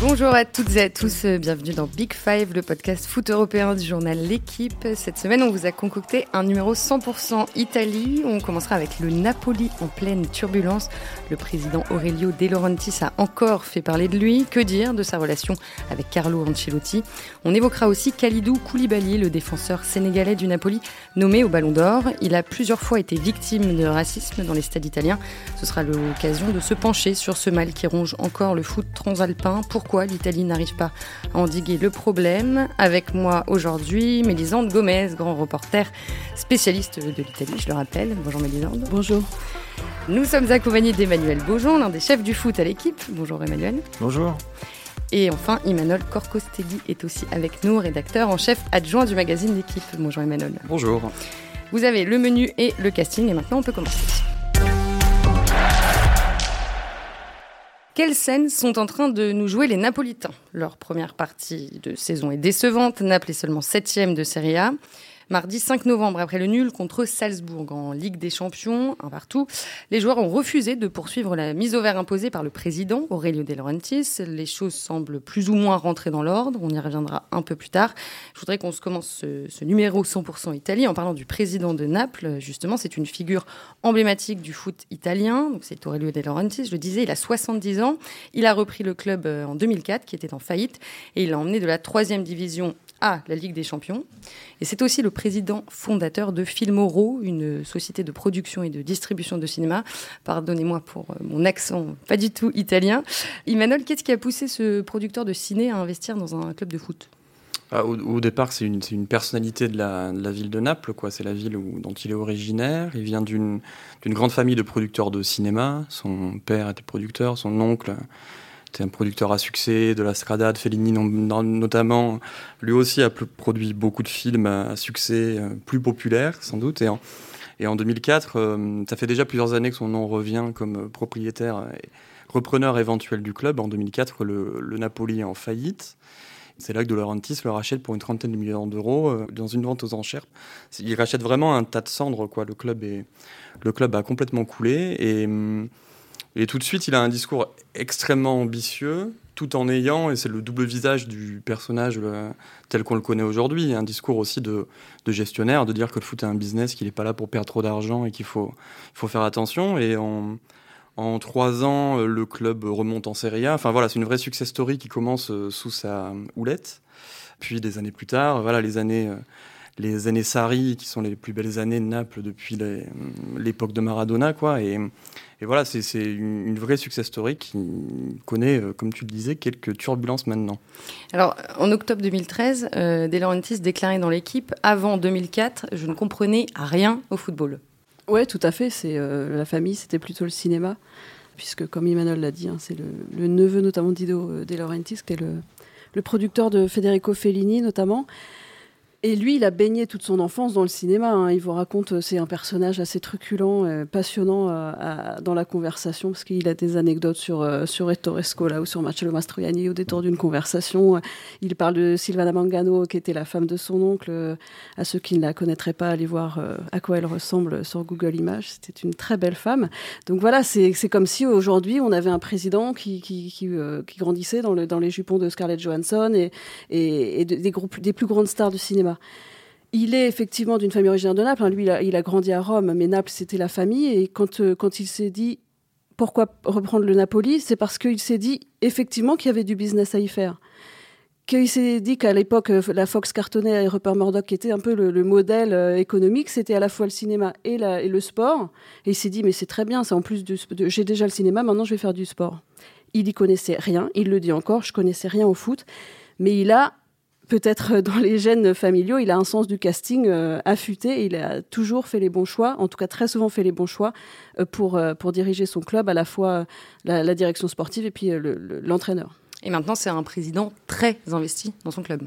Bonjour à toutes et à tous, bienvenue dans Big Five, le podcast foot européen du journal L'équipe. Cette semaine, on vous a concocté un numéro 100% Italie. On commencera avec le Napoli en pleine turbulence. Le président Aurelio De Laurentiis a encore fait parler de lui. Que dire de sa relation avec Carlo Ancelotti? On évoquera aussi Khalidou Koulibaly, le défenseur sénégalais du Napoli, nommé au Ballon d'Or. Il a plusieurs fois été victime de racisme dans les stades italiens. Ce sera l'occasion de se pencher sur ce mal qui ronge encore le foot transalpin. Pourquoi l'Italie n'arrive pas à endiguer le problème. Avec moi aujourd'hui, Mélisande Gomez, grand reporter spécialiste de l'Italie, je le rappelle. Bonjour Mélisande. Bonjour. Nous sommes accompagnés d'Emmanuel Beaujon, l'un des chefs du foot à l'équipe. Bonjour Emmanuel. Bonjour. Et enfin, Emmanuel Corcostelli est aussi avec nous, rédacteur en chef adjoint du magazine L'équipe. Bonjour Emmanuel. Bonjour. Vous avez le menu et le casting et maintenant on peut commencer. Quelles scènes sont en train de nous jouer les Napolitains? Leur première partie de saison est décevante. Naples est seulement septième de Serie A. Mardi 5 novembre, après le nul contre Salzbourg en Ligue des Champions, un partout, les joueurs ont refusé de poursuivre la mise au vert imposée par le président Aurelio De Laurentiis. Les choses semblent plus ou moins rentrer dans l'ordre. On y reviendra un peu plus tard. Je voudrais qu'on se commence ce, numéro 100% Italie en parlant du président de Naples. Justement, c'est une figure emblématique du foot italien. C'est Aurelio De Laurentiis. Je le disais, il a 70 ans. Il a repris le club euh, en 2004, qui était en faillite, et il l'a emmené de la troisième division à la Ligue des Champions. Et c'est aussi le président fondateur de Filmoro, une société de production et de distribution de cinéma. Pardonnez-moi pour euh, mon accent pas du tout italien. Emmanuel, qu'est-ce qui a poussé ce producteur de ciné à investir dans un club de foot? Ah, au, départ, c'est une, personnalité de la, ville de Naples. Quoi. C'est la ville dont il est originaire. Il vient d'une, grande famille de producteurs de cinéma. Son père était producteur, son oncle c'est un producteur à succès, de la Strada, de Fellini notamment. Lui aussi a produit beaucoup de films à succès euh, plus populaires, sans doute. Et en, et en 2004, euh, ça fait déjà plusieurs années que son nom revient comme propriétaire et repreneur éventuel du club. En 2004, le, Napoli est en faillite. C'est là que De Laurentiis le rachète pour une trentaine de millions d'euros euh, dans une vente aux enchères. Il rachète vraiment un tas de cendres. Quoi. Le, club est, le club a complètement coulé. Et. Hum, et tout de suite, il a un discours extrêmement ambitieux, tout en ayant, et c'est le double visage du personnage euh, tel qu'on le connaît aujourd'hui, un discours aussi de, gestionnaire, de dire que le foot est un business, qu'il n'est pas là pour perdre trop d'argent et qu'il faut, faire attention. Et en, trois ans, le club remonte en Serie A. Enfin voilà, c'est une vraie success story qui commence euh, sous sa houlette. Puis des années plus tard, voilà, les années, euh, les années Sarri, qui sont les plus belles années de Naples depuis l'époque de Maradona, quoi. Et, et voilà, c'est une, vraie success story qui connaît, euh, comme tu le disais, quelques turbulences maintenant. Alors, en octobre 2013, euh, De Laurentiis déclarait dans l'équipe Avant 2004, je ne comprenais rien au football. Oui, tout à fait. C'est euh, la famille, c'était plutôt le cinéma, puisque comme Emmanuel l'a dit, hein, c'est le, neveu notamment d'Ido De Laurentiis, qui est le, le producteur de Federico Fellini notamment. Et lui, il a baigné toute son enfance dans le cinéma. Hein. Il vous raconte, euh, c'est un personnage assez truculent, euh, passionnant euh, dans la conversation, parce qu'il a des anecdotes sur, sur Ettore Scola ou sur Marcello Mastroianni au détour d'une conversation. Il parle de Silvana Mangano, qui était la femme de son oncle. À ceux qui ne la connaîtraient pas, allez voir à quoi elle ressemble sur Google Images. C'était une très belle femme. Donc voilà, c'est comme si aujourd'hui, on avait un président qui, qui, qui, grandissait dans, le, dans les jupons de Scarlett Johansson et, et, des, groupes, des plus grandes stars du cinéma. Il est effectivement d'une famille originaire de Naples. Hein. Lui, il a, grandi à Rome, mais Naples, c'était la famille. Et quand, euh, quand il s'est dit pourquoi reprendre le Napoli, c'est parce qu'il s'est dit effectivement qu'il y avait du business à y faire. Qu'il s'est dit qu'à l'époque, euh, la Fox cartonnait et Rupert Murdoch, était un peu le, modèle euh, économique, c'était à la fois le cinéma et, le sport. Et il s'est dit, mais c'est très bien, c'est en plus j'ai déjà le cinéma, maintenant je vais faire du sport. Il y connaissait rien, il le dit encore, je connaissais rien au foot, mais il a peut-être dans les gènes familiaux, il a un sens du casting euh, affûté. il a toujours fait les bons choix, en tout cas très souvent fait les bons choix euh, pour, euh, pour diriger son club, à la fois la, direction sportive et puis l'entraîneur. et maintenant, c'est un président très investi dans son club.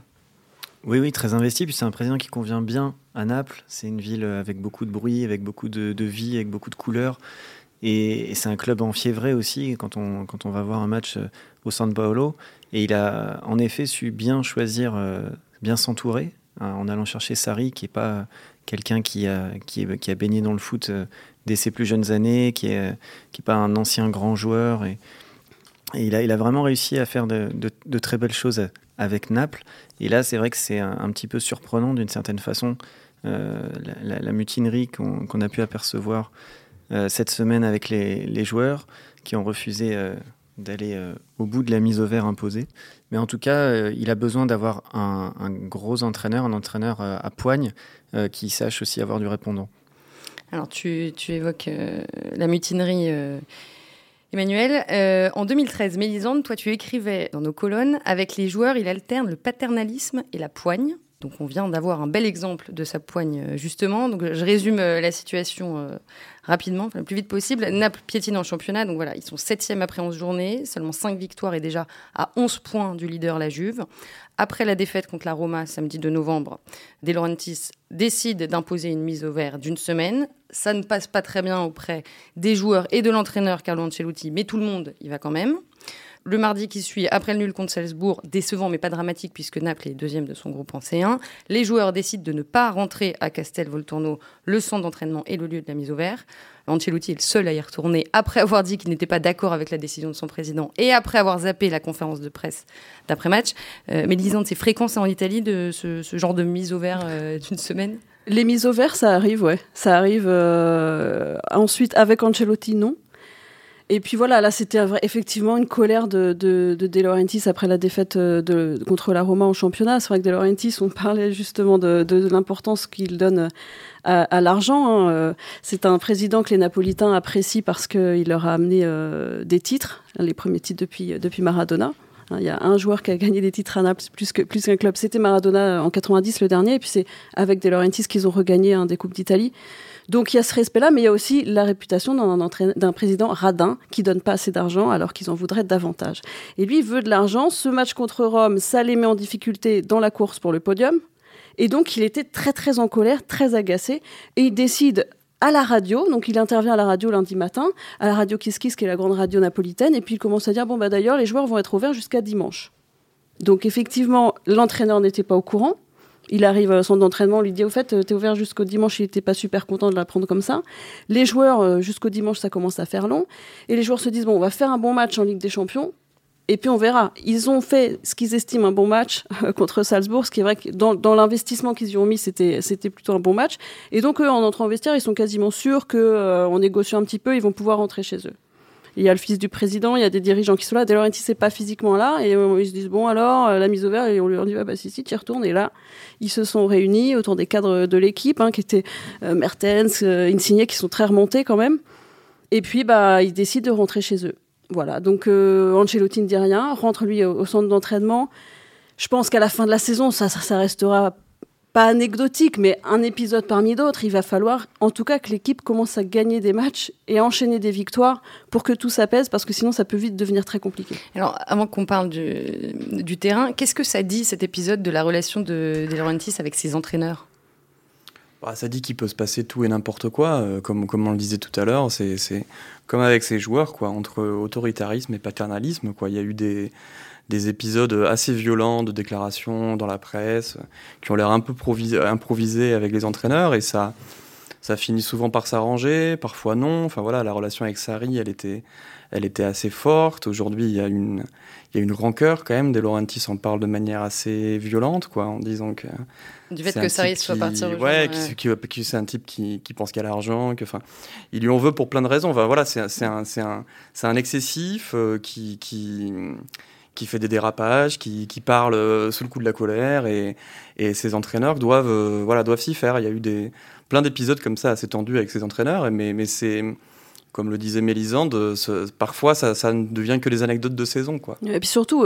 Oui, oui, très investi. Puis c'est un président qui convient bien à Naples. C'est une ville avec beaucoup de bruit, avec beaucoup de, de vie, avec beaucoup de couleurs. Et, c'est un club enfiévré aussi quand on, quand on va voir un match au San Paolo. Et il a en effet su bien choisir, euh, bien s'entourer, hein, en allant chercher Sarri, qui n'est pas quelqu'un qui a, qui, a baigné dans le foot euh, dès ses plus jeunes années, qui n'est qui est pas un ancien grand joueur. Et, il a, il a vraiment réussi à faire de, de, très belles choses avec Naples. Et là, c'est vrai que c'est un, petit peu surprenant d'une certaine façon. Euh, la, mutinerie qu'on a pu apercevoir euh, cette semaine avec les, joueurs qui ont refusé euh, d'aller au bout de la mise au vert imposée. Mais en tout cas, il a besoin d'avoir un, gros entraîneur, un entraîneur à poigne qui sache aussi avoir du répondant. Alors, tu, évoques la mutinerie Emmanuel, euh, en 2013, Mélisande, toi tu écrivais dans nos colonnes, avec les joueurs, il alterne le paternalisme et la poigne. Donc on vient d'avoir un bel exemple de sa poigne euh, justement. Donc je résume euh, la situation rapidement, le plus vite possible. Naples piétine en championnat, donc voilà, ils sont septième après 11 journées, seulement 5 victoires et déjà à 11 points du leader la Juve. Après la défaite contre la Roma samedi 2 novembre, De Laurentiis décide d'imposer une mise au vert d'une semaine. Ça ne passe pas très bien auprès des joueurs et de l'entraîneur Carlo Ancelotti, mais tout le monde y va quand même. Le mardi qui suit, après le nul contre Salzbourg, décevant mais pas dramatique puisque Naples est deuxième de son groupe en C1, les joueurs décident de ne pas rentrer à Castel Volturno, le centre d'entraînement et le lieu de la mise au vert. Ancelotti est le seul à y retourner après avoir dit qu'il n'était pas d'accord avec la décision de son président et après avoir zappé la conférence de presse d'après-match. Euh, mais disons, c'est fréquent ça en Italie de ce, genre de mise au vert euh, d'une semaine? Les mises au vert, ça arrive, ouais. Ça arrive euh, ensuite avec Ancelotti, non. Et puis voilà, là, c'était effectivement une colère de, de, de, Laurentiis après la défaite euh, contre la Roma au championnat. C'est vrai que De Laurentiis, on parlait justement de, l'importance qu'il donne à, à l'argent. Hein. Euh, c'est un président que les Napolitains apprécient parce qu'il leur a amené euh, des titres, les premiers titres depuis, Maradona. Hein, il y a un joueur qui a gagné des titres à Naples plus qu'un club. C'était Maradona en 90 le dernier, et puis c'est avec De Laurentiis qu'ils ont regagné un des coupes d'Italie. Donc il y a ce respect-là, mais il y a aussi la réputation d'un président radin qui donne pas assez d'argent alors qu'ils en voudraient davantage. Et lui il veut de l'argent. Ce match contre Rome, ça les met en difficulté dans la course pour le podium. Et donc il était très très en colère, très agacé, et il décide à la radio, donc il intervient à la radio lundi matin, à la radio Kiss Kiss, qui est la grande radio napolitaine, et puis il commence à dire bon bah d'ailleurs les joueurs vont être ouverts jusqu'à dimanche. Donc effectivement l'entraîneur n'était pas au courant, il arrive à son d'entraînement, on lui dit au fait, t'es ouvert jusqu'au dimanche, il n'était pas super content de l'apprendre comme ça. Les joueurs, euh, jusqu'au dimanche, ça commence à faire long. Et les joueurs se disent, bon, on va faire un bon match en Ligue des Champions. Et puis on verra. Ils ont fait ce qu'ils estiment un bon match euh, contre Salzbourg, ce qui est vrai que dans, l'investissement qu'ils y ont mis, c'était c'était plutôt un bon match. Et donc eux, en entrant en vestiaire, ils sont quasiment sûrs que euh, négociant un petit peu, ils vont pouvoir rentrer chez eux. Il y a le fils du président, il y a des dirigeants qui sont là. Dès lors, c'est pas physiquement là. Et euh, ils se disent, bon, alors, euh, la mise au vert, et on lui dit, ah, bah, si, si, tu y retournes. Et là, ils se sont réunis autour des cadres de l'équipe, hein, qui étaient euh, Mertens, Insigne, qui sont très remontés quand même. Et puis, bah, ils décident de rentrer chez eux. Voilà. Donc, Ancelotti ne dit rien, rentre lui au, centre d'entraînement. Je pense qu'à la fin de la saison, ça, ça restera pas anecdotique, mais un épisode parmi d'autres. Il va falloir, en tout cas, que l'équipe commence à gagner des matchs et enchaîner des victoires pour que tout s'apaise, parce que sinon, ça peut vite devenir très compliqué. Alors, avant qu'on parle du, du terrain, qu'est-ce que ça dit, cet épisode, de la relation de, de Laurentiis avec ses entraîneurs? Bah, ça dit qu'il peut se passer tout et n'importe quoi, euh, comme, comme on le disait tout à l'heure. C'est comme avec ses joueurs, quoi, entre autoritarisme et paternalisme. Quoi. Il y a eu des, des épisodes assez violents de déclarations dans la presse qui ont l'air un peu improvisés avec les entraîneurs et ça, ça finit souvent par s'arranger, parfois non. Enfin voilà, la relation avec Sarri, elle était, elle était assez forte. Aujourd'hui, il y a une, il y a une rancœur quand même. De Laurentiis en parle de manière assez violente, quoi, en disant que du fait que Sarri soit parti ouais, qui, c'est un type qui, qui pense qu'il a l'argent, que enfin, il lui en veut pour plein de raisons. Enfin voilà, c'est un, c'est un, un, excessif euh, qui, qui qui fait des dérapages, qui, qui parle euh, sous le coup de la colère, et, et ses entraîneurs doivent, euh, voilà, doivent s'y faire. Il y a eu des, plein d'épisodes comme ça assez tendus avec ses entraîneurs, mais, mais c'est comme le disait Mélisande, parfois ça, ça, ne devient que des anecdotes de saison. Quoi. Et puis surtout,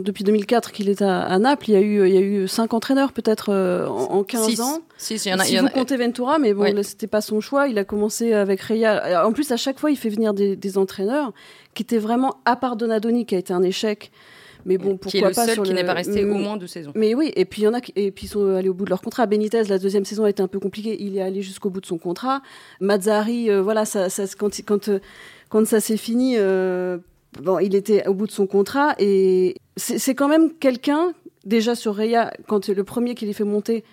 depuis 2004 qu'il est à, Naples, il y, a eu, il y a eu cinq entraîneurs peut-être euh, en, 15 ans. Six, il y en a, si vous comptez Ventura, mais bon, c'était pas son choix. Il a commencé avec Reya. En plus, à chaque fois, il fait venir des, des entraîneurs qui étaient vraiment, à part Donadoni, qui a été un échec, mais bon, pourquoi qui est le pas seul qui n'est pas resté au moins deux saisons. Mais oui, et puis il y en a et puis sont allés au bout de leur contrat. Benitez, la deuxième saison a été un peu compliquée, il est allé jusqu'au bout de son contrat. Mazzari, euh, voilà, ça, ça, quand quand quand ça s'est fini, euh, bon, il était au bout de son contrat et c'est quand même quelqu'un déjà sur Reya quand le premier qui les fait monter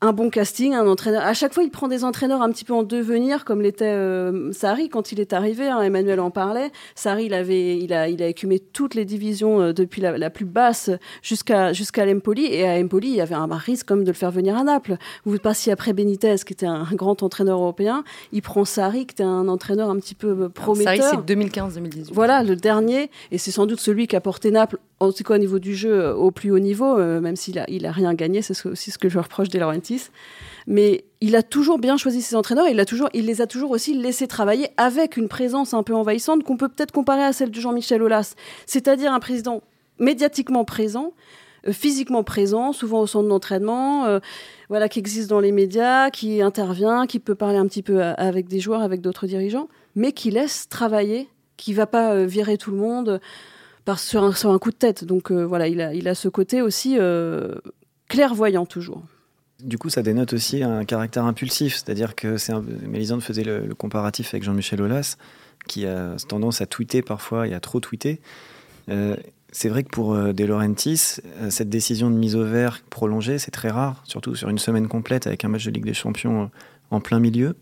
un bon casting, un entraîneur. À chaque fois, il prend des entraîneurs un petit peu en devenir, comme l'était euh, Sarri quand il est arrivé. Hein, Emmanuel en parlait. Sarri, il avait, il a, il a écumé toutes les divisions euh, depuis la, plus basse jusqu'à jusqu'à l'Empoli. Et à Empoli, il y avait un risque comme de le faire venir à Naples. Vous passiez après Benitez, qui était un grand entraîneur européen. Il prend Sarri, qui était un entraîneur un petit peu prometteur. Sarri, c'est 2015-2018. Voilà, le dernier. Et c'est sans doute celui qui a porté Naples en tout cas au niveau du jeu, au plus haut niveau, euh, même s'il a, il a rien gagné, c'est aussi ce que je reproche De Laurentiis. Mais il a toujours bien choisi ses entraîneurs, et il, il les a toujours aussi laissés travailler avec une présence un peu envahissante qu'on peut peut-être comparer à celle de Jean-Michel Aulas. C'est-à-dire un président médiatiquement présent, euh, physiquement présent, souvent au centre d'entraînement, euh, voilà, qui existe dans les médias, qui intervient, qui peut parler un petit peu avec des joueurs, avec d'autres dirigeants, mais qui laisse travailler, qui va pas virer tout le monde sur, un, coup de tête. Donc euh, voilà, il a, il a ce côté aussi euh, clairvoyant toujours. Du coup, ça dénote aussi un caractère impulsif, c'est-à-dire que c'est Mélisande faisait le, comparatif avec Jean-Michel Aulas, qui a tendance à tweeter parfois et à trop tweeter. Euh, c'est vrai que pour De Laurentiis, cette décision de mise au vert prolongée, c'est très rare, surtout sur une semaine complète avec un match de Ligue des Champions en plein milieu.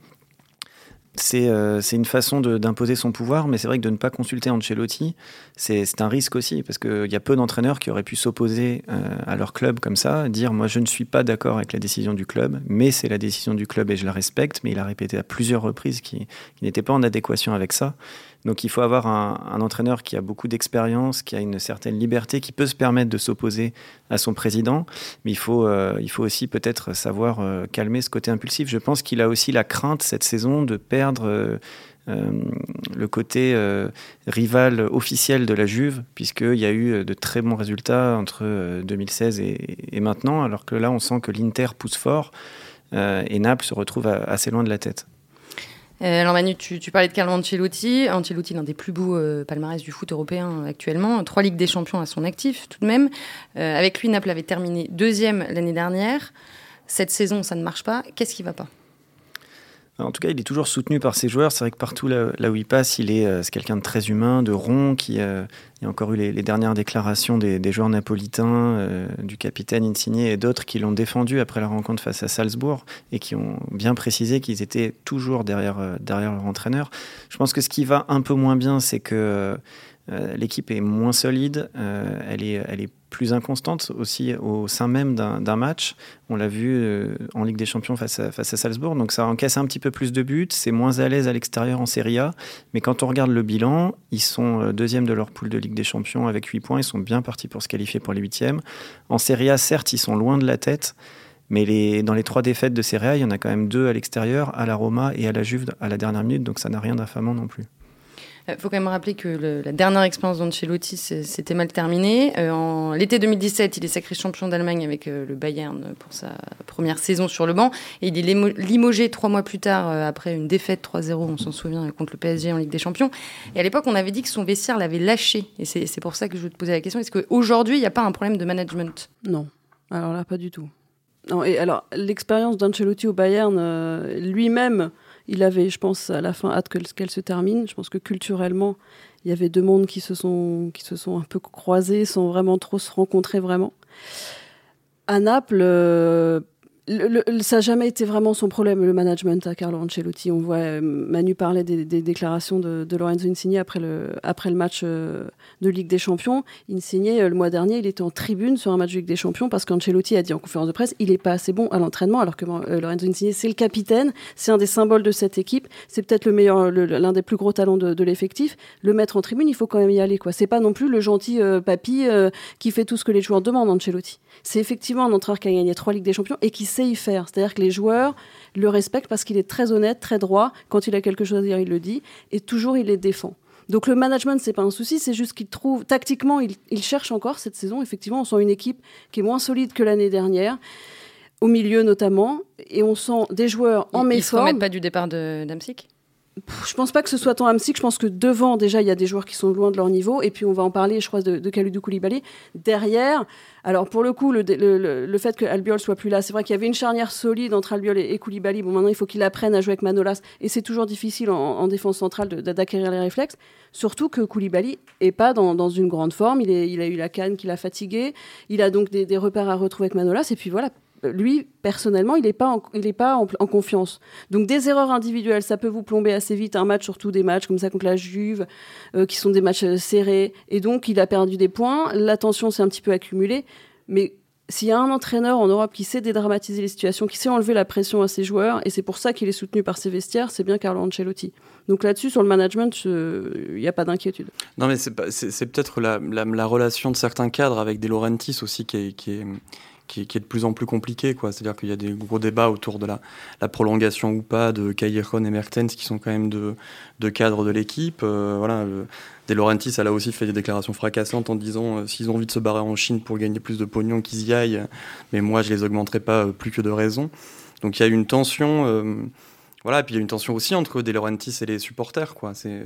Euh, c'est une façon d'imposer son pouvoir, mais c'est vrai que de ne pas consulter Ancelotti, c'est un risque aussi, parce qu'il y a peu d'entraîneurs qui auraient pu s'opposer euh, à leur club comme ça, dire moi je ne suis pas d'accord avec la décision du club, mais c'est la décision du club et je la respecte, mais il a répété à plusieurs reprises qu'il n'était pas en adéquation avec ça. Donc il faut avoir un, entraîneur qui a beaucoup d'expérience, qui a une certaine liberté, qui peut se permettre de s'opposer à son président, mais il faut, euh, aussi peut-être savoir euh, calmer ce côté impulsif. Je pense qu'il a aussi la crainte cette saison de perdre euh, le côté rival officiel de la Juve, puisqu'il y a eu de très bons résultats entre 2016 et, maintenant, alors que là on sent que l'Inter pousse fort et Naples se retrouve assez loin de la tête. Euh, alors Manu, tu, parlais de Carlo Ancelotti. Ancelotti, l'un des plus beaux euh, palmarès du foot européen actuellement. Trois Ligues des Champions à son actif tout de même. Euh, avec lui, Naples avait terminé deuxième l'année dernière. Cette saison, ça ne marche pas. Qu'est-ce qui ne va pas? En tout cas, il est toujours soutenu par ses joueurs. C'est vrai que partout là, où il passe, il est, quelqu'un de très humain, de rond. Qui, il y a encore eu les, dernières déclarations des, joueurs napolitains, du capitaine Insigne et d'autres qui l'ont défendu après la rencontre face à Salzbourg et qui ont bien précisé qu'ils étaient toujours derrière, derrière leur entraîneur. Je pense que ce qui va un peu moins bien, c'est que euh, l'équipe est moins solide, euh, elle, est, elle est plus inconstante aussi au sein même d'un match. On l'a vu euh, en Ligue des Champions face à, face Salzbourg, donc ça encaisse un petit peu plus de buts, c'est moins à l'aise à l'extérieur en Serie A, mais quand on regarde le bilan, ils sont deuxième de leur poule de Ligue des Champions avec 8 points, ils sont bien partis pour se qualifier pour les huitièmes. En Serie A, certes, ils sont loin de la tête, mais dans les trois défaites de Serie A, il y en a quand même deux à l'extérieur, à la Roma et à la Juve à la dernière minute, donc ça n'a rien d'affamant non plus. Il euh, faut quand même rappeler que la dernière expérience d'Ancelotti s'était mal terminée. Euh, en l'été 2017, il est sacré champion d'Allemagne avec euh, le Bayern pour sa première saison sur le banc. Et il est limogé trois mois plus tard après une défaite 3-0, on s'en souvient, contre le PSG en Ligue des Champions. Et à l'époque, on avait dit que son vestiaire l'avait lâché. Et c'est pour ça que je veux te poser la question. Est-ce qu'aujourd'hui, il n'y a pas un problème de management? Non. Alors là, pas du tout. Non, et alors, l'expérience d'Ancelotti au Bayern, lui-même, il avait, je pense, à la fin hâte qu'elle se termine. Je pense que culturellement, il y avait deux mondes qui se sont, qui se sont un peu croisés sans vraiment trop se rencontrer vraiment. À Naples, euh, ça n'a jamais été vraiment son problème, le management à Carlo Ancelotti. On voit, euh, Manu parlait des, déclarations de, Lorenzo Insigne après le, match euh, de Ligue des Champions. Insigne, euh, le mois dernier, il était en tribune sur un match de Ligue des Champions parce qu'Ancelotti a dit en conférence de presse il n'est pas assez bon à l'entraînement, alors que Lorenzo Insigne, c'est le capitaine, c'est un des symboles de cette équipe, c'est peut-être l'un des plus gros talents de, l'effectif. Le mettre en tribune, il faut quand même y aller. quoi. C'est pas non plus le gentil papy qui fait tout ce que les joueurs demandent, Ancelotti. C'est effectivement un entraîneur qui a gagné trois Ligues des Champions et qui sait y faire. C'est-à-dire que les joueurs le respectent parce qu'il est très honnête, très droit. Quand il a quelque chose à dire, il le dit. Et toujours, il les défend. Donc le management, c'est pas un souci, c'est juste qu'il trouve, tactiquement, il, cherche encore cette saison. Effectivement, on sent une équipe qui est moins solide que l'année dernière, au milieu notamment, et on sent des joueurs en méforme. Ils ne pas du départ de Damsic? Je pense pas que ce soit tant Amsic. Je pense que devant, déjà, il y a des joueurs qui sont loin de leur niveau. Et puis, on va en parler, je crois, de, de Kalidou Koulibaly. Derrière, alors pour le coup, le, le, fait que Albiol soit plus là, c'est vrai qu'il y avait une charnière solide entre Albiol et, Koulibaly. Bon, maintenant, il faut qu'il apprenne à jouer avec Manolas. Et c'est toujours difficile en, défense centrale d'acquérir les réflexes. Surtout que Koulibaly est pas dans, dans une grande forme. Il, a eu la canne qui l'a fatigué. Il a donc des, des repères à retrouver avec Manolas. Et puis voilà, lui, personnellement, il n'est pas, en, il pas en, confiance. Donc des erreurs individuelles, ça peut vous plomber assez vite un match, surtout des matchs comme ça contre la Juve, euh, qui sont des matchs euh, serrés. Et donc il a perdu des points, la tension s'est un petit peu accumulée. Mais s'il y a un entraîneur en Europe qui sait dédramatiser les situations, qui sait enlever la pression à ses joueurs, et c'est pour ça qu'il est soutenu par ses vestiaires, c'est bien Carlo Ancelotti. Donc là-dessus, sur le management, il n'y a pas d'inquiétude. Non, mais c'est peut-être la, la, relation de certains cadres avec des Laurentis aussi qui est, qui, est de plus en plus compliqué. C'est-à-dire qu'il y a des gros débats autour de la, la prolongation ou pas de Callejon et Mertens, qui sont quand même de, de cadres de l'équipe. Euh, voilà, De Laurentiis, elle a aussi fait des déclarations fracassantes en disant euh, s'ils ont envie de se barrer en Chine pour gagner plus de pognon, qu'ils y aillent, mais moi je les augmenterai pas euh, plus que de raison. Donc il y a une tension, voilà, et puis il y a une tension aussi entre De Laurentiis et les supporters. Quoi. C'est,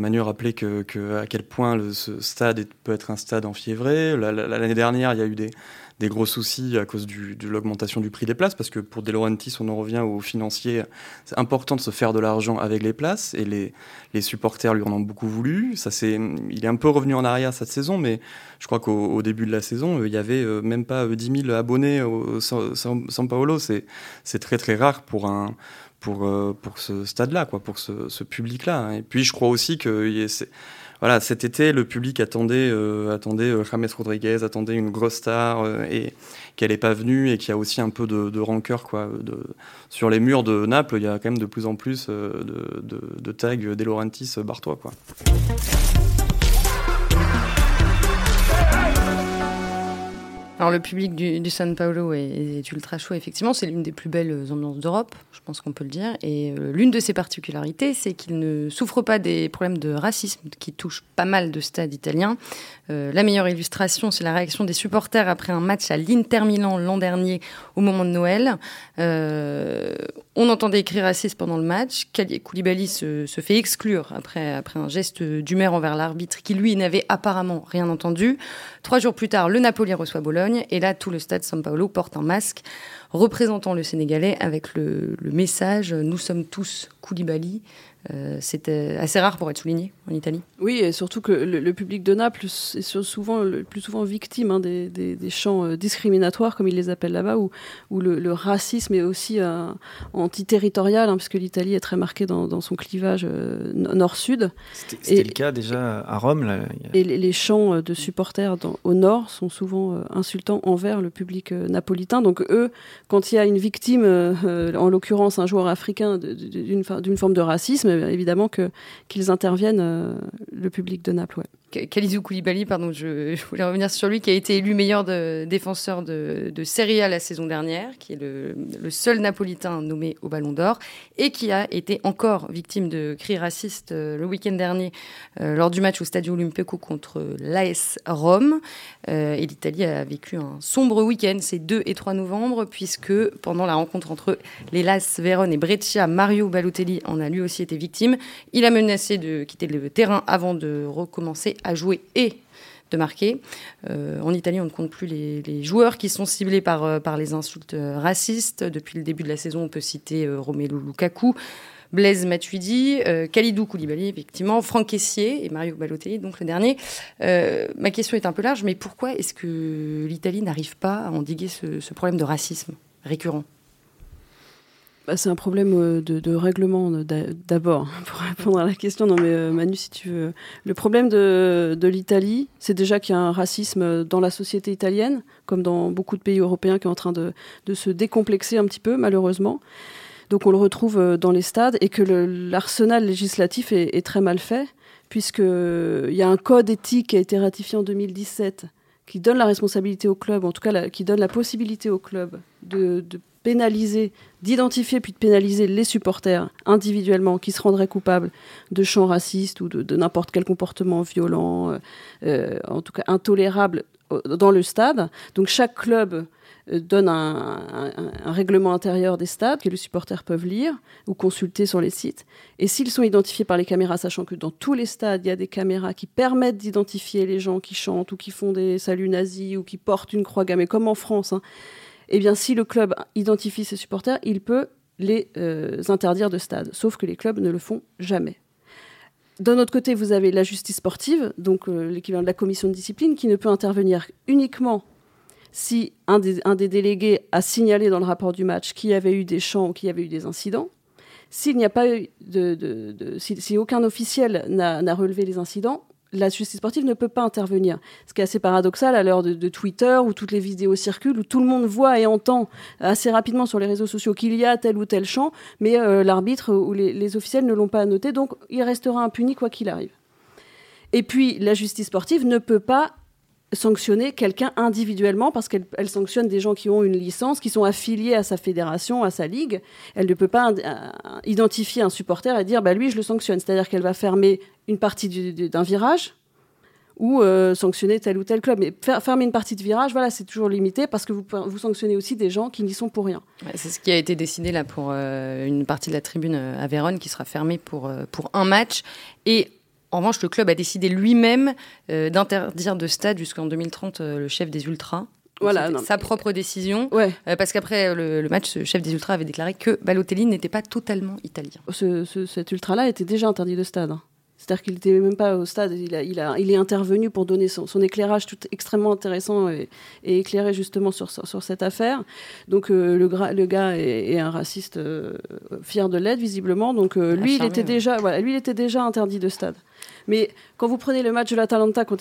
Manu rappelait que, que, à quel point ce stade peut être un stade enfiévré. L'année dernière, il y a eu des, gros soucis à cause de l'augmentation du prix des places, parce que pour De Laurentiis, on en revient aux financiers, c'est important de se faire de l'argent avec les places, et les, supporters lui en ont beaucoup voulu. Ça, c'est, il est un peu revenu en arrière cette saison, mais je crois qu'au début de la saison, euh, il y avait euh, même pas 10 euh, 000 abonnés au San Paolo. C'est très très rare pour un pour, pour ce stade-là, quoi, pour ce, ce public-là. Et puis je crois aussi que voilà, cet été, le public attendait, euh, attendait euh, James Rodriguez, attendait une grosse star euh, et qu'elle n'est pas venue et qu'il y a aussi un peu de, rancœur quoi. De, sur les murs de Naples, il y a quand même de plus en plus de, de, tags De Laurentiis Bartois quoi. Alors le public du, du San Paulo est, ultra chaud, effectivement, c'est l'une des plus belles ambiances d'Europe, je pense qu'on peut le dire. Et euh, l'une de ses particularités, c'est qu'il ne souffre pas des problèmes de racisme qui touchent pas mal de stades italiens. Euh, la meilleure illustration, c'est la réaction des supporters après un match à l'Inter Milan l'an dernier au moment de Noël. Euh, on entendait écrire raciste pendant le match. Koulibaly se, se, fait exclure après, après un geste d'humeur envers l'arbitre qui, lui, n'avait apparemment rien entendu. Trois jours plus tard, le Napoli reçoit Bologne et là, tout le stade São Paulo porte un masque représentant le Sénégalais avec le, le message Nous sommes tous Koulibaly. Euh, c'était assez rare pour être souligné en Italie. Oui, et surtout que le, public de Naples est souvent, le plus souvent victime hein, des, des, chants euh, discriminatoires, comme ils les appellent là-bas, où, où le, racisme est aussi euh, antiterritorial, hein, puisque l'Italie est très marquée dans, son clivage nord-sud. C'était le cas déjà à Rome. Là. Et les, chants de supporters au nord sont souvent insultants envers le public napolitain. Donc eux, quand il y a une victime, en l'occurrence un joueur africain, d'une forme de racisme, évidemment qu'ils interviennent, euh, le public de Naples. Kalizou Koulibaly, pardon, je, voulais revenir sur lui, qui a été élu meilleur défenseur de, Serie A la saison dernière, qui est le, seul Napolitain nommé au Ballon d'Or, et qui a été encore victime de cris racistes euh, le week-end dernier euh, lors du match au Stadio Olimpico contre l'AS Rome. Euh, et l'Italie a vécu un sombre week-end, c'est 2 et 3 novembre, puisque pendant la rencontre entre les Las Vérone et Breccia, Mario Balotelli en a lui aussi été victime. Il a menacé de quitter le terrain avant de recommencer à jouer et de marquer. Euh, en Italie, on ne compte plus les, joueurs qui sont ciblés par, euh, les insultes euh, racistes. Depuis le début de la saison, on peut citer Romelu Lukaku, Blaise Matuidi, Khalidou Koulibaly, effectivement, Franck Kessier et Mario Balotelli, donc le dernier. ma question est un peu large, mais pourquoi est-ce que l'Italie n'arrive pas à endiguer ce problème de racisme récurrent? Bah, c'est un problème euh, de, règlement d'abord, pour répondre à la question. Non, mais euh, Manu, si tu veux. Le problème de, l'Italie, c'est déjà qu'il y a un racisme dans la société italienne, comme dans beaucoup de pays européens qui est en train de, se décomplexer un petit peu, malheureusement. Donc on le retrouve euh, dans les stades et que l'arsenal législatif est, très mal fait, puisqu'il y a un code éthique qui a été ratifié en 2017 qui donne la responsabilité au club, en tout cas qui donne la possibilité au club de pénaliser, d'identifier puis de pénaliser les supporters individuellement qui se rendraient coupables de chants racistes ou de, n'importe quel comportement violent, euh, euh, en tout cas intolérable dans le stade. Donc chaque club euh, donne un, règlement intérieur des stades que les supporters peuvent lire ou consulter sur les sites. Et s'ils sont identifiés par les caméras, sachant que dans tous les stades, il y a des caméras qui permettent d'identifier les gens qui chantent ou qui font des saluts nazis ou qui portent une croix gammée, comme en France, hein, eh bien, si le club identifie ses supporters, il peut les euh, interdire de stade. Sauf que les clubs ne le font jamais. D'un autre côté, vous avez la justice sportive, donc euh, l'équivalent de la commission de discipline, qui ne peut intervenir uniquement si un des, délégués a signalé dans le rapport du match qu'il y avait eu des chants ou qu'il y avait eu des incidents, s'il n'y a pas eu de, si, aucun officiel n'a relevé les incidents, la justice sportive ne peut pas intervenir. Ce qui est assez paradoxal à l'heure de, Twitter où toutes les vidéos circulent, où tout le monde voit et entend assez rapidement sur les réseaux sociaux qu'il y a tel ou tel champ, mais euh, l'arbitre ou les, les, officiels ne l'ont pas noté, donc il restera impuni quoi qu'il arrive. Et puis la justice sportive ne peut pas sanctionner quelqu'un individuellement parce qu'elle elle sanctionne des gens qui ont une licence, qui sont affiliés à sa fédération, à sa ligue. Elle ne peut pas euh, identifier un supporter et dire bah lui je le sanctionne. C'est-à-dire qu'elle va fermer une partie d'un virage ou euh, sanctionner tel ou tel club. Mais fermer une partie de virage, voilà, c'est toujours limité parce que vous, vous sanctionnez aussi des gens qui n'y sont pour rien. C'est ce qui a été décidé là pour euh, une partie de la tribune à Vérone qui sera fermée pour, pour un match. Et en revanche, le club a décidé lui-même euh, d'interdire de stade jusqu'en 2030 euh, le chef des Ultras. Voilà, non, sa propre décision. Ouais. Euh, parce qu'après le, le, match, ce chef des Ultras avait déclaré que Balotelli n'était pas totalement italien. Ce, ce, cet Ultra-là était déjà interdit de stade. Hein. C'est-à-dire qu'il n'était même pas au stade. Il, a, il, a, il est intervenu pour donner son, son éclairage tout extrêmement intéressant et, et éclairé justement sur, sur, sur, cette affaire. Donc euh, le, le, gars est, est, un raciste euh, fier de l'être visiblement. Donc euh, lui, il était déjà, voilà, lui, il était déjà interdit de stade. Mais quand vous prenez le match de l'Atalanta, quand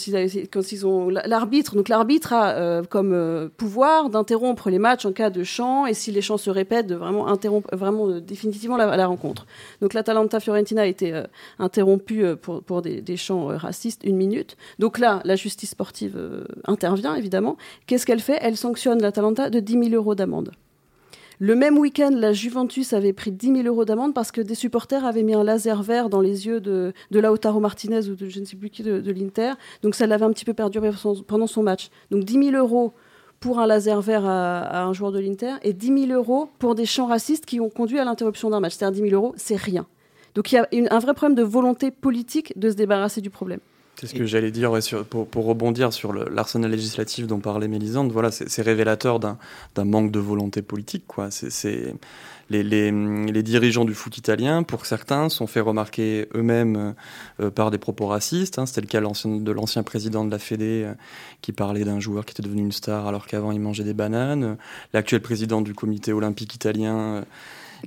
quand ils ont l'arbitre, donc l'arbitre a euh, comme euh, pouvoir d'interrompre les matchs en cas de chant et si les chants se répètent, de vraiment interrompre vraiment euh, définitivement la, rencontre. Donc l'Atalanta Fiorentina a été interrompue pour, pour des, des chants racistes une minute. Donc là, la justice sportive intervient évidemment. Qu'est-ce qu'elle fait? Elle sanctionne l'Atalanta de 10 000 euros d'amende. Le même week-end, la Juventus avait pris 10 000 euros d'amende parce que des supporters avaient mis un laser vert dans les yeux de, de Lautaro Martinez ou de je ne sais plus qui de, l'Inter. Donc ça l'avait un petit peu perduré pendant son match. Donc 10 000 euros pour un laser vert à, un joueur de l'Inter et 10 000 euros pour des chants racistes qui ont conduit à l'interruption d'un match. C'est-à-dire 10 000 euros, c'est rien. Donc il y a un vrai problème de volonté politique de se débarrasser du problème. C'est ce que j'allais dire ouais, sur, pour, pour, rebondir sur l'arsenal législatif dont parlait Mélisande. Voilà, c'est révélateur d'un manque de volonté politique. Quoi. C'est les, les, les, dirigeants du foot italien, pour certains, sont fait remarquer eux-mêmes euh, par des propos racistes. Hein. C'était le cas de l'ancien président de la Fédé euh, qui parlait d'un joueur qui était devenu une star alors qu'avant il mangeait des bananes. L'actuel président du comité olympique italien. Euh,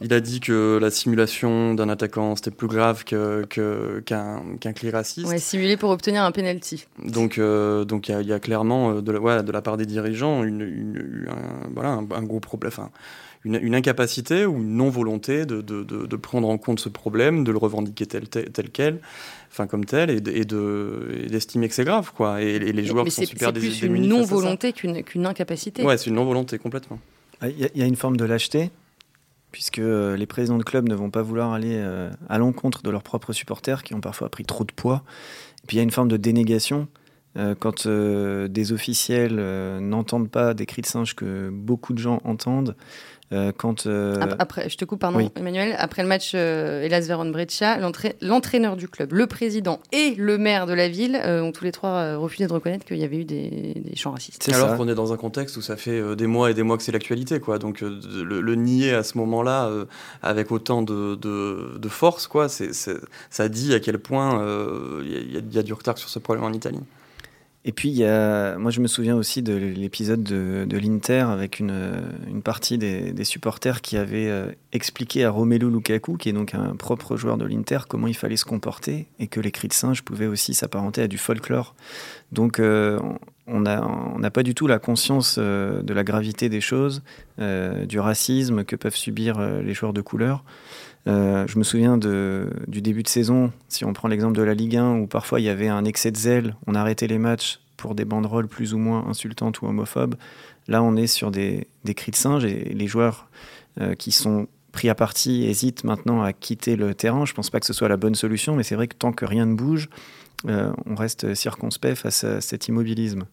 il a dit que la simulation d'un attaquant c'était plus grave qu'un qu qu'un qu clé raciste. Ouais, simulé pour obtenir un penalty. Donc euh, donc il y, y, a clairement de la, ouais, de la part des dirigeants une, une, un, voilà un, un gros problème. Enfin, une, une, incapacité ou une non-volonté de, de, de, de, prendre en compte ce problème, de le revendiquer tel, tel, tel quel, enfin comme tel, et d'estimer de, que c'est grave, quoi. Et, et les joueurs Mais sont super démunis. C'est plus une non-volonté qu'une qu incapacité. Ouais, c'est une non-volonté complètement. Il y, y, a une forme de lâcheté puisque les présidents de clubs ne vont pas vouloir aller euh, à l'encontre de leurs propres supporters qui ont parfois pris trop de poids. Et puis il y a une forme de dénégation euh, quand euh, des officiels euh, n'entendent pas des cris de singe que beaucoup de gens entendent. Euh, quand après, je te coupe, pardon, oui. Emmanuel. Après le match Elas Veron Breccia, l'entraîneur du club, le président et le maire de la ville ont tous les trois refusé de reconnaître qu'il y avait eu des, des chants racistes. Alors qu'on est dans un contexte où ça fait des mois et des mois que c'est l'actualité, quoi. Donc le, le, nier à ce moment-là avec autant de, de, de force, quoi, ça dit à quel point il y, y, a du retard sur ce problème en Italie. Et puis, il y a, moi, je me souviens aussi de l'épisode de, l'Inter avec une, partie des, supporters qui avaient euh, expliqué à Romelu Lukaku, qui est donc un propre joueur de l'Inter, comment il fallait se comporter et que les cris de singe pouvaient aussi s'apparenter à du folklore. Donc, euh, on n'a a pas du tout la conscience euh, de la gravité des choses, du racisme que peuvent subir les joueurs de couleur. Euh, je me souviens du début de saison, si on prend l'exemple de la Ligue 1, où parfois il y avait un excès de zèle, on arrêtait les matchs pour des banderoles plus ou moins insultantes ou homophobes. Là, on est sur des, des cris de singe et les joueurs euh, qui sont pris à partie hésitent maintenant à quitter le terrain. Je ne pense pas que ce soit la bonne solution, mais c'est vrai que tant que rien ne bouge, euh, on reste circonspect face à cet immobilisme.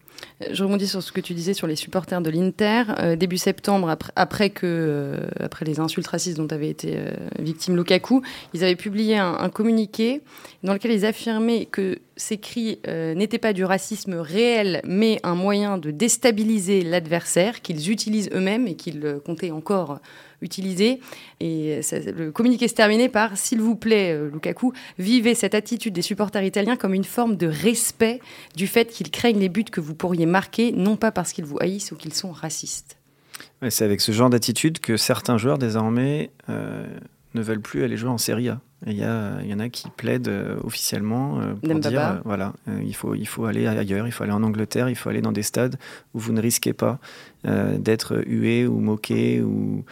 Je rebondis sur ce que tu disais sur les supporters de l'Inter. Euh, début septembre, après, que, euh, après les insultes racistes dont avait été victime Lukaku, ils avaient publié un, un, communiqué dans lequel ils affirmaient que ces cris n'étaient pas du racisme réel, mais un moyen de déstabiliser l'adversaire qu'ils utilisent eux-mêmes et qu'ils comptaient encore utiliser. Et le communiqué se terminait par S'il vous plaît, euh, Lukaku, vivez cette attitude des supporters italiens comme une forme de respect du fait qu'ils craignent les buts que vous pourriez marquer, non pas parce qu'ils vous haïssent ou qu'ils sont racistes. c'est avec ce genre d'attitude que certains joueurs désormais ne veulent plus aller jouer en Serie A. Il y, il y en a qui plaident euh, officiellement euh, pour dire euh, voilà, il, faut, il faut aller ailleurs, il faut aller en Angleterre, il faut aller dans des stades où vous ne risquez pas d'être hué ou moqué. Ou,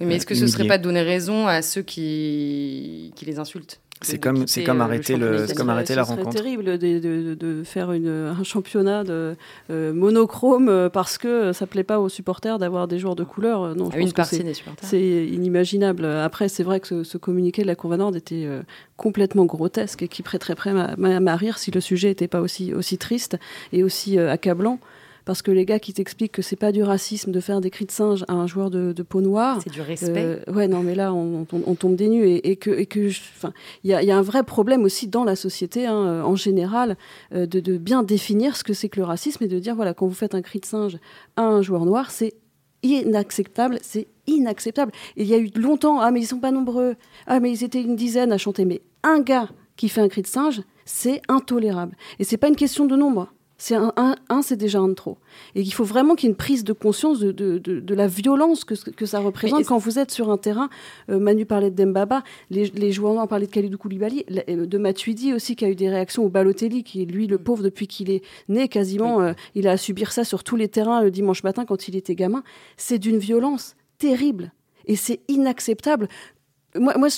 Mais est-ce que ce ne serait pas donner raison à ceux qui, qui les insultent? C'est comme, c'est comme arrêter, le, comme arrêter la rencontre. C'est terrible de, de, faire une, un championnat de, monochrome parce que ça plaît pas aux supporters d'avoir des joueurs de couleur. Non, je une partie des supporters. C'est inimaginable. Après, c'est vrai que ce, communiqué de la Convenorde était complètement grotesque et qui prêterait près à, rire si le sujet n'était pas aussi, aussi triste et aussi accablant parce que les gars qui t'expliquent que c'est pas du racisme de faire des cris de singe à un joueur de, peau noire. C'est du respect. Euh, ouais, non, mais là, on, tombe des nues. Et, que, et que, enfin, il y, a un vrai problème aussi dans la société, hein, euh, en général, euh, de, de, bien définir ce que c'est que le racisme et de dire, voilà, quand vous faites un cri de singe à un joueur noir, c'est inacceptable, c'est inacceptable. il y a eu longtemps, ah mais ils sont pas nombreux, ah mais ils étaient une dizaine à chanter, mais un gars qui fait un cri de singe, c'est intolérable. Et c'est pas une question de nombre. C'est un, un, c'est déjà un de trop. Et il faut vraiment qu'il y ait une prise de conscience de, de, de, la violence que, que ça représente quand vous êtes sur un terrain. Euh, Manu parlait de Dembaba, les, les joueurs ont parlé de Khalidou Koulibaly, euh, de Matuidi aussi qui a eu des réactions au Balotelli, qui est lui le pauvre depuis qu'il est né quasiment. Euh, il a à subir ça sur tous les terrains le dimanche matin quand il était gamin. C'est d'une violence terrible. Et c'est inacceptable moi, moi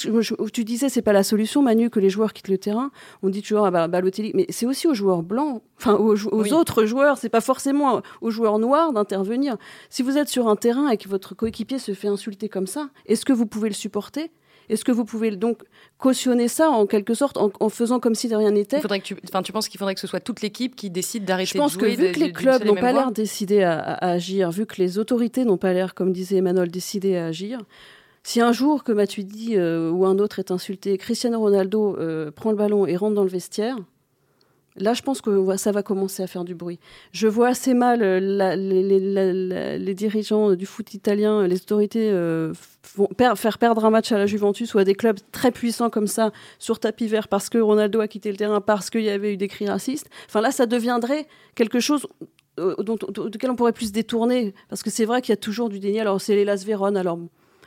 tu disais, c'est pas la solution, Manu, que les joueurs quittent le terrain. On dit toujours, ah bah, Balotelli, mais c'est aussi aux joueurs blancs, enfin aux, autres joueurs. C'est pas forcément aux joueurs noirs d'intervenir. Si vous êtes sur un terrain et que votre coéquipier se fait insulter comme ça, est-ce que vous pouvez le supporter? Est-ce que vous pouvez donc cautionner ça en quelque sorte en, faisant comme si de rien n'était? Tu, tu penses qu'il faudrait que ce soit toute l'équipe qui décide d'arrêter de jouer Je pense que vu que les clubs n'ont pas l'air décidés à, à, agir, vu que les autorités n'ont pas l'air, comme disait Emmanuel, décidées à agir, si un jour que Matuidi euh, ou un autre est insulté, Cristiano Ronaldo euh, prend le ballon et rentre dans le vestiaire, là je pense que ça va commencer à faire du bruit. Je vois assez mal euh, les, dirigeants du foot italien, les autorités faire perdre un match à la Juventus ou à des clubs très puissants comme ça sur tapis vert parce que Ronaldo a quitté le terrain parce qu'il y avait eu des cris racistes. Enfin là, ça deviendrait quelque chose dont, duquel on pourrait plus détourner parce que c'est vrai qu'il y a toujours du déni. Alors c'est les Las Véron, alors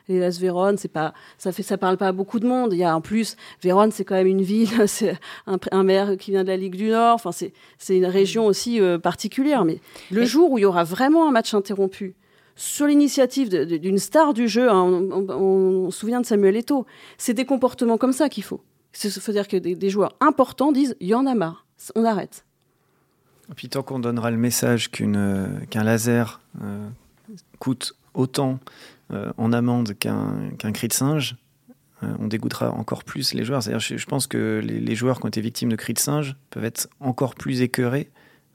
les Las Vérone, c'est pas, ça fait, ça parle pas à beaucoup de monde. Il y a en plus, Vérone, c'est quand même une ville, c'est un, maire qui vient de la Ligue du Nord. Enfin, c'est, c'est une région aussi euh, particulière. Mais le jour où il y aura vraiment un match interrompu, sur l'initiative d'une star du jeu, hein, on, se souvient de Samuel Eto'o, c'est des comportements comme ça qu'il faut. Il faut dire que des, joueurs importants disent il y en a marre, on arrête. Et puis tant qu'on donnera le message qu'une, qu'un laser euh, coûte autant euh, en amende qu'un cri de singe, euh, on dégoûtera encore plus les joueurs. C'est-à-dire, je, pense que les, joueurs qui ont été victimes de cris de singe peuvent être encore plus écœurés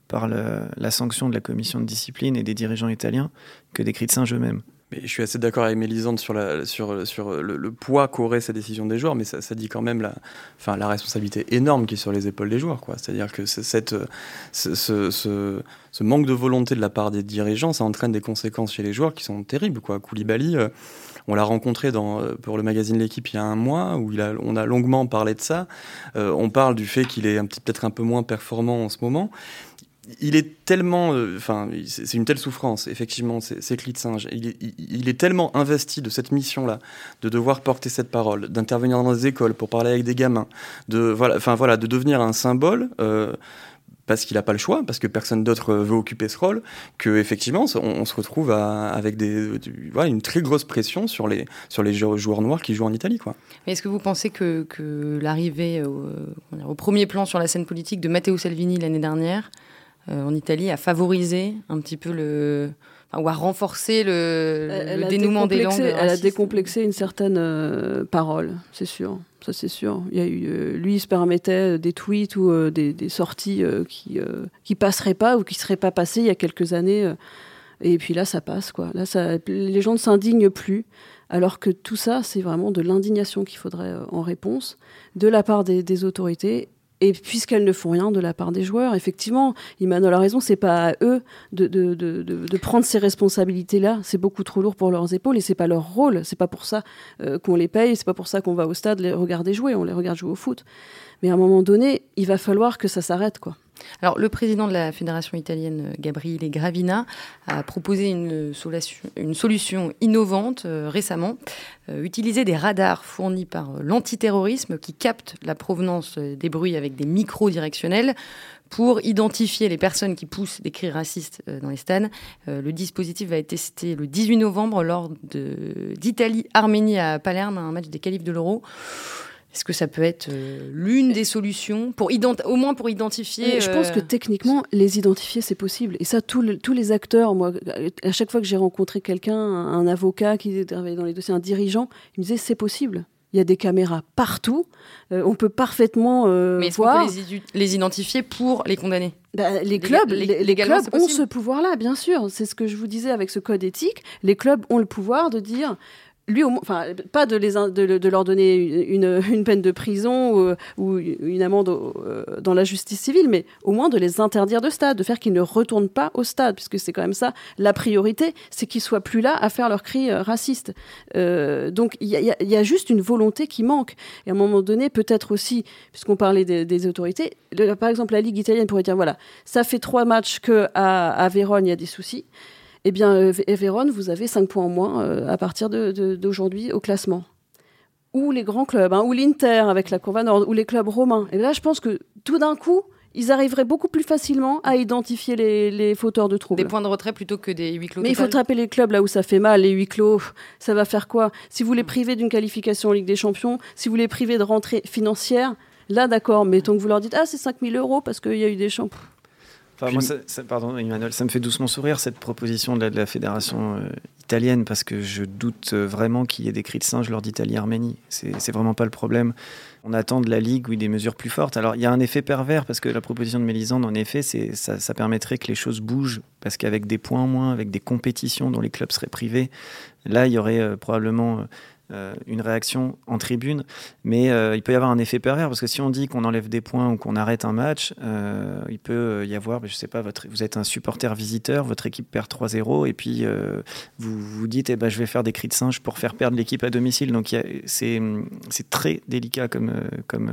par la sanction de la commission de discipline et des dirigeants italiens que des cris de singe eux-mêmes. Mais je suis assez d'accord avec Mélisande sur, le, poids qu'aurait cette décision des joueurs, mais ça, dit quand même la, responsabilité énorme qui est sur les épaules des joueurs. C'est-à-dire que ce, manque de volonté de la part des dirigeants, ça entraîne des conséquences chez les joueurs qui sont terribles. Koulibaly, euh, on l'a rencontré euh, pour le magazine L'équipe il y a un mois, où on a longuement parlé de ça. Euh, on parle du fait qu'il est peut-être un peu moins performant en ce moment il est tellement, euh, enfin, c'est une telle souffrance, effectivement, c'est clis de singe. Il est, tellement investi de cette mission-là, de devoir porter cette parole, d'intervenir dans des écoles pour parler avec des gamins, de voilà, enfin voilà, de devenir un symbole. Euh, parce qu'il n'a pas le choix, parce que personne d'autre veut occuper ce rôle, que effectivement on, se retrouve avec des, une très grosse pression sur les, sur les joueurs noirs qui jouent en Italie. Quoi. est-ce que vous pensez que, l'arrivée au, premier plan sur la scène politique de Matteo Salvini l'année dernière euh, en Italie a favorisé un petit peu le, ou à renforcer le, dénouement des langues. Elle a décomplexé une certaine euh, parole, c'est sûr. Ça, c'est sûr. Il y a eu, euh, lui, il se permettait des tweets ou des, sorties qui qui passeraient pas ou qui seraient pas passées il y a quelques années. et puis là, ça passe, quoi. Là, ça, les gens ne s'indignent plus. Alors que tout ça, c'est vraiment de l'indignation qu'il faudrait en réponse de la part des, des autorités Et puisqu'elles ne font rien de la part des joueurs, effectivement, Emmanuel a raison, c'est pas à eux de, de, de, prendre ces responsabilités-là. C'est beaucoup trop lourd pour leurs épaules et c'est pas leur rôle. C'est pas pour ça euh, qu'on les paye, c'est pas pour ça qu'on va au stade les regarder jouer. On les regarde jouer au foot. Mais à un moment donné, il va falloir que ça s'arrête, quoi. Alors, le président de la fédération italienne, Gabriele Gravina, a proposé une solution, innovante euh, récemment. Euh, utiliser des radars fournis par l'antiterrorisme qui captent la provenance des bruits avec des micros directionnels pour identifier les personnes qui poussent des cris racistes dans les stades. le dispositif va être testé le 18 novembre lors d'Italie-Arménie à Palerme, un match des qualifs de l'Euro. Est-ce que ça peut être euh, l'une des solutions, pour au moins pour identifier Je pense que euh, techniquement, les identifier, c'est possible. Et ça, tous les acteurs, moi, à chaque fois que j'ai rencontré quelqu'un, un avocat qui travaillait dans les dossiers, un dirigeant, il me disait c'est possible. Il y a des caméras partout. Euh, on peut parfaitement Mais voir. Les, identifier pour les condamner? Bah, les clubs, les, clubs ont ce pouvoir-là, bien sûr. C'est ce que je vous disais avec ce code éthique. Les clubs ont le pouvoir de dire lui, enfin, pas de, les, de, leur donner une, une, peine de prison ou, une amende euh, dans la justice civile, mais au moins de les interdire de stade, de faire qu'ils ne retournent pas au stade, puisque c'est quand même ça la priorité, c'est qu'ils soient plus là à faire leurs cris euh, racistes. Euh, donc il y, a juste une volonté qui manque. Et à un moment donné, peut-être aussi, puisqu'on parlait des, des autorités, par exemple la Ligue italienne pourrait dire voilà, ça fait trois matchs que à, à Vérone il y a des soucis eh bien, euh, Vérone, vous avez 5 points en moins euh, à partir d'aujourd'hui au classement. Ou les grands clubs, hein, ou l'Inter avec la Courva Nord, ou les clubs romains. Et là, je pense que tout d'un coup, ils arriveraient beaucoup plus facilement à identifier les, fauteurs de troubles. Des points de retrait plutôt que des huis clos. Mais il faut trapper les clubs là où ça fait mal. Les huis clos, ça va faire quoi? Si vous les privez d'une qualification en Ligue des Champions, si vous les privez de rentrée financière, là d'accord. Mais tant que vous leur dites, ah, c'est 5000 euros parce qu'il y a eu des champions moi, ça, pardon, Emmanuel, ça me fait doucement sourire cette proposition de la, fédération euh, italienne parce que je doute euh, vraiment qu'il y ait des cris de singe lors d'Italie-Arménie. C'est vraiment pas le problème. On attend de la Ligue oui, des mesures plus fortes. Alors il y a un effet pervers parce que la proposition de Mélisande, en effet, ça, ça permettrait que les choses bougent parce qu'avec des points en moins, avec des compétitions dont les clubs seraient privés, là il y aurait euh, probablement euh, une réaction en tribune, mais euh, il peut y avoir un effet pervers parce que si on dit qu'on enlève des points ou qu'on arrête un match, euh, il peut y avoir, je sais pas, vous êtes un supporter visiteur, votre équipe perd 3-0 et puis vous vous dites, eh ben, je vais faire des cris de singe pour faire perdre l'équipe à domicile. Donc c'est très délicat comme, comme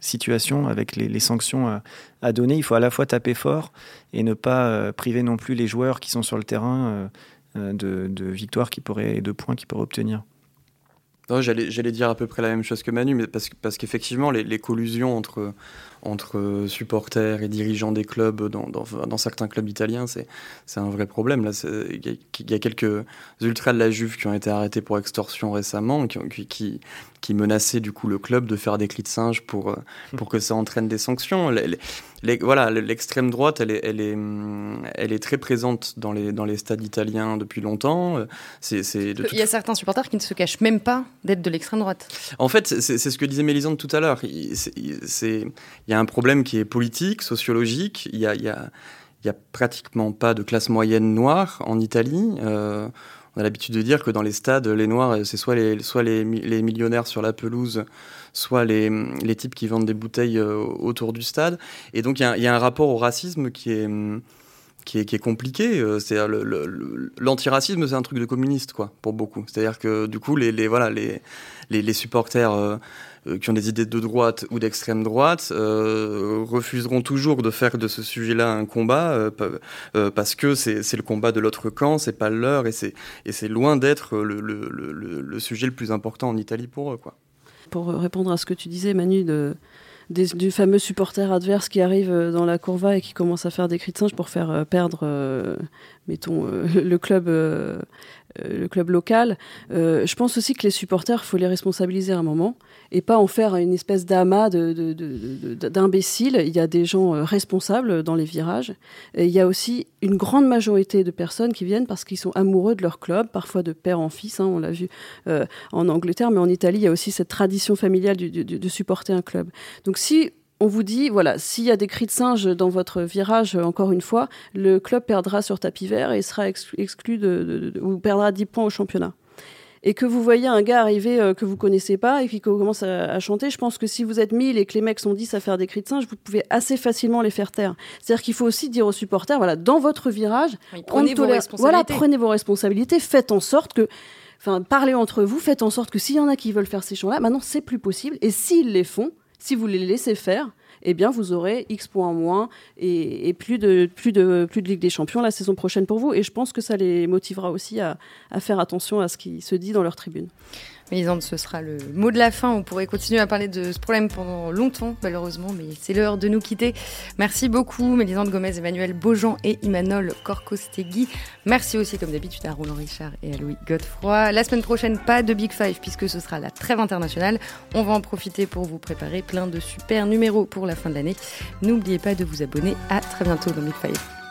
situation avec les, sanctions à, donner. Il faut à la fois taper fort et ne pas priver non plus les joueurs qui sont sur le terrain de, de victoires qui pourraient, et de points qu'ils pourraient obtenir. J'allais dire à peu près la même chose que Manu, mais parce, parce qu'effectivement, les, les, collusions entre, entre supporters et dirigeants des clubs dans, dans, certains clubs italiens, c'est un vrai problème. Il y, a quelques ultras de la Juve qui ont été arrêtés pour extorsion récemment, qui, qui, qui menaçaient du coup le club de faire des cris de singe pour, euh, pour que ça entraîne des sanctions. Les, voilà, l'extrême droite, elle est, elle, est, elle est très présente dans les, dans les stades italiens depuis longtemps. C'est, Il y a certains supporters qui ne se cachent même pas d'être de l'extrême droite. En fait, c'est, ce que disait Mélisande tout à l'heure. C'est, il y a un problème qui est politique, sociologique. Il y a, il il pratiquement pas de classe moyenne noire en Italie. Euh, on a l'habitude de dire que dans les stades, les noirs, c'est soit les, soit les, millionnaires sur la pelouse, soit les, les types qui vendent des bouteilles euh, autour du stade. Et donc il y, a un rapport au racisme qui est, qui est, compliqué. Euh, c'est l'antiracisme, c'est un truc de communiste, quoi, pour beaucoup. C'est-à-dire que du coup, les, voilà, les, supporters qui ont des idées de droite ou d'extrême droite euh, refuseront toujours de faire de ce sujet-là un combat euh, parce que c'est le combat de l'autre camp, c'est pas leur et c'est loin d'être le, le, sujet le plus important en Italie pour eux. Quoi. Pour répondre à ce que tu disais, Manu, de, du fameux supporter adverse qui arrive dans la courva et qui commence à faire des cris de singe pour faire perdre, mettons, le club euh, le club local. Euh, je pense aussi que les supporters, faut les responsabiliser à un moment et pas en faire une espèce d'amas d'imbéciles. il y a des gens euh, responsables dans les virages. Et il y a aussi une grande majorité de personnes qui viennent parce qu'ils sont amoureux de leur club, parfois de père en fils. Hein, on l'a vu en Angleterre, mais en Italie, il y a aussi cette tradition familiale de supporter un club. Donc si on vous dit, voilà, s'il y a des cris de singe dans votre virage, encore une fois, le club perdra sur tapis vert et sera exclu de, ou perdra 10 points au championnat. et que vous voyez un gars arriver euh, que vous connaissez pas et qui commence à, chanter, je pense que si vous êtes 1000 et que les mecs sont 10 à faire des cris de singe, vous pouvez assez facilement les faire taire. C'est-à-dire qu'il faut aussi dire aux supporters, voilà, dans votre virage, prenez vos responsabilités. Voilà, prenez vos responsabilités, faites en sorte que Enfin, parlez entre vous, faites en sorte que s'il y en a qui veulent faire ces chants-là, maintenant c'est plus possible. Et s'ils les font, si vous les laissez faire, eh bien vous aurez X points en moins et, plus, de, plus, de, plus de Ligue des Champions la saison prochaine pour vous. Et je pense que ça les motivera aussi à, à faire attention à ce qui se dit dans leur tribune. Mélisande, ce sera le mot de la fin. On pourrait continuer à parler de ce problème pendant longtemps, malheureusement, mais c'est l'heure de nous quitter. Merci beaucoup, Mélisande Gomez, Emmanuel Beaujean et Imanol Corcostegui. Merci aussi, comme d'habitude, à Roland Richard et à Louis Godefroy. La semaine prochaine, pas de Big Five, puisque ce sera la trêve internationale. On va en profiter pour vous préparer plein de super numéros pour la fin de l'année. N'oubliez pas de vous abonner. À très bientôt dans Big Five.